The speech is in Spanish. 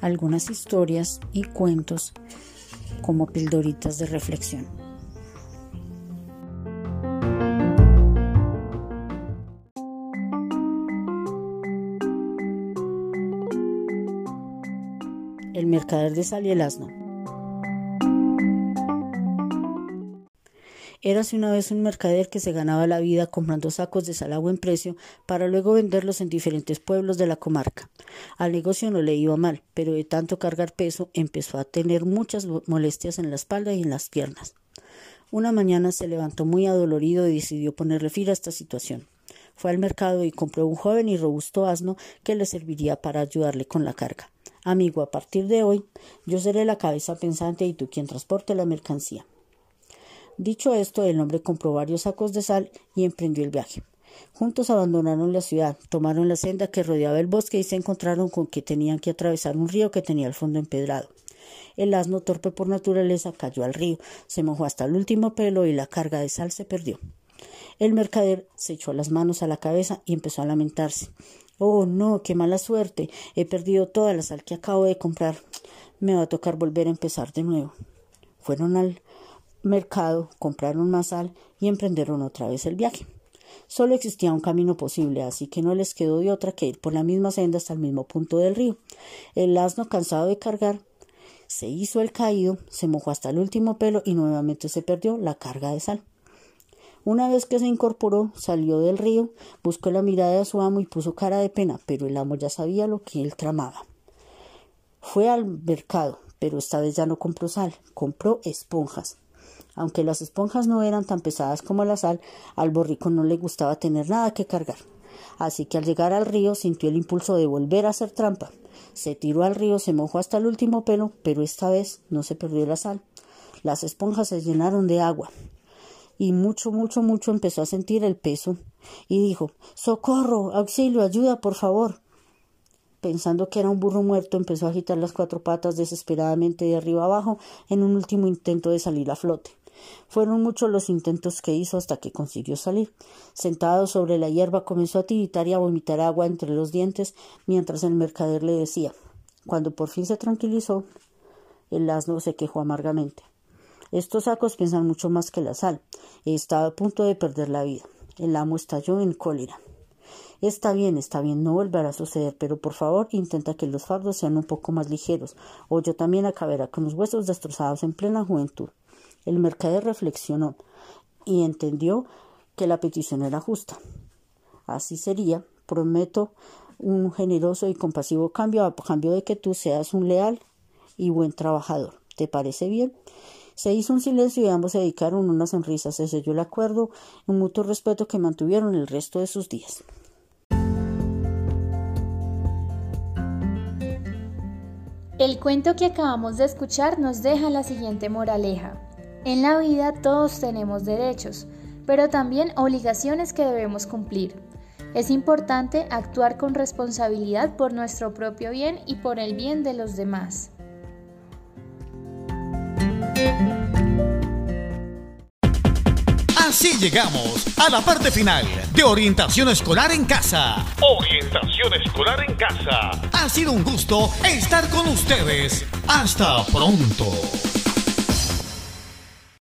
algunas historias y cuentos como pildoritas de reflexión. El mercader de sal y el asno. Érase una vez un mercader que se ganaba la vida comprando sacos de sal a buen precio para luego venderlos en diferentes pueblos de la comarca. Al negocio no le iba mal, pero de tanto cargar peso empezó a tener muchas molestias en la espalda y en las piernas. Una mañana se levantó muy adolorido y decidió ponerle fin a esta situación. Fue al mercado y compró un joven y robusto asno que le serviría para ayudarle con la carga. Amigo, a partir de hoy yo seré la cabeza pensante y tú quien transporte la mercancía. Dicho esto, el hombre compró varios sacos de sal y emprendió el viaje. Juntos abandonaron la ciudad, tomaron la senda que rodeaba el bosque y se encontraron con que tenían que atravesar un río que tenía el fondo empedrado. El asno, torpe por naturaleza, cayó al río, se mojó hasta el último pelo y la carga de sal se perdió. El mercader se echó las manos a la cabeza y empezó a lamentarse. Oh, no, qué mala suerte. He perdido toda la sal que acabo de comprar. Me va a tocar volver a empezar de nuevo. Fueron al mercado, compraron más sal y emprendieron otra vez el viaje. Solo existía un camino posible, así que no les quedó de otra que ir por la misma senda hasta el mismo punto del río. El asno, cansado de cargar, se hizo el caído, se mojó hasta el último pelo y nuevamente se perdió la carga de sal. Una vez que se incorporó, salió del río, buscó la mirada de su amo y puso cara de pena, pero el amo ya sabía lo que él tramaba. Fue al mercado, pero esta vez ya no compró sal, compró esponjas. Aunque las esponjas no eran tan pesadas como la sal, al borrico no le gustaba tener nada que cargar. Así que al llegar al río sintió el impulso de volver a hacer trampa. Se tiró al río, se mojó hasta el último pelo, pero esta vez no se perdió la sal. Las esponjas se llenaron de agua. Y mucho, mucho, mucho empezó a sentir el peso. Y dijo Socorro, auxilio, ayuda, por favor. Pensando que era un burro muerto, empezó a agitar las cuatro patas desesperadamente de arriba abajo en un último intento de salir a flote. Fueron muchos los intentos que hizo hasta que consiguió salir. Sentado sobre la hierba comenzó a tiritar y a vomitar agua entre los dientes mientras el mercader le decía. Cuando por fin se tranquilizó, el asno se quejó amargamente. Estos sacos piensan mucho más que la sal. He estado a punto de perder la vida. El amo estalló en cólera. Está bien, está bien, no volverá a suceder, pero por favor intenta que los fardos sean un poco más ligeros, o yo también acabaré con los huesos destrozados en plena juventud. El mercader reflexionó y entendió que la petición era justa. Así sería, prometo un generoso y compasivo cambio a cambio de que tú seas un leal y buen trabajador. ¿Te parece bien? Se hizo un silencio y ambos se dedicaron una sonrisa. Se selló el acuerdo, un mutuo respeto que mantuvieron el resto de sus días. El cuento que acabamos de escuchar nos deja la siguiente moraleja. En la vida todos tenemos derechos, pero también obligaciones que debemos cumplir. Es importante actuar con responsabilidad por nuestro propio bien y por el bien de los demás. Así llegamos a la parte final de Orientación Escolar en Casa. Orientación Escolar en Casa. Ha sido un gusto estar con ustedes. Hasta pronto.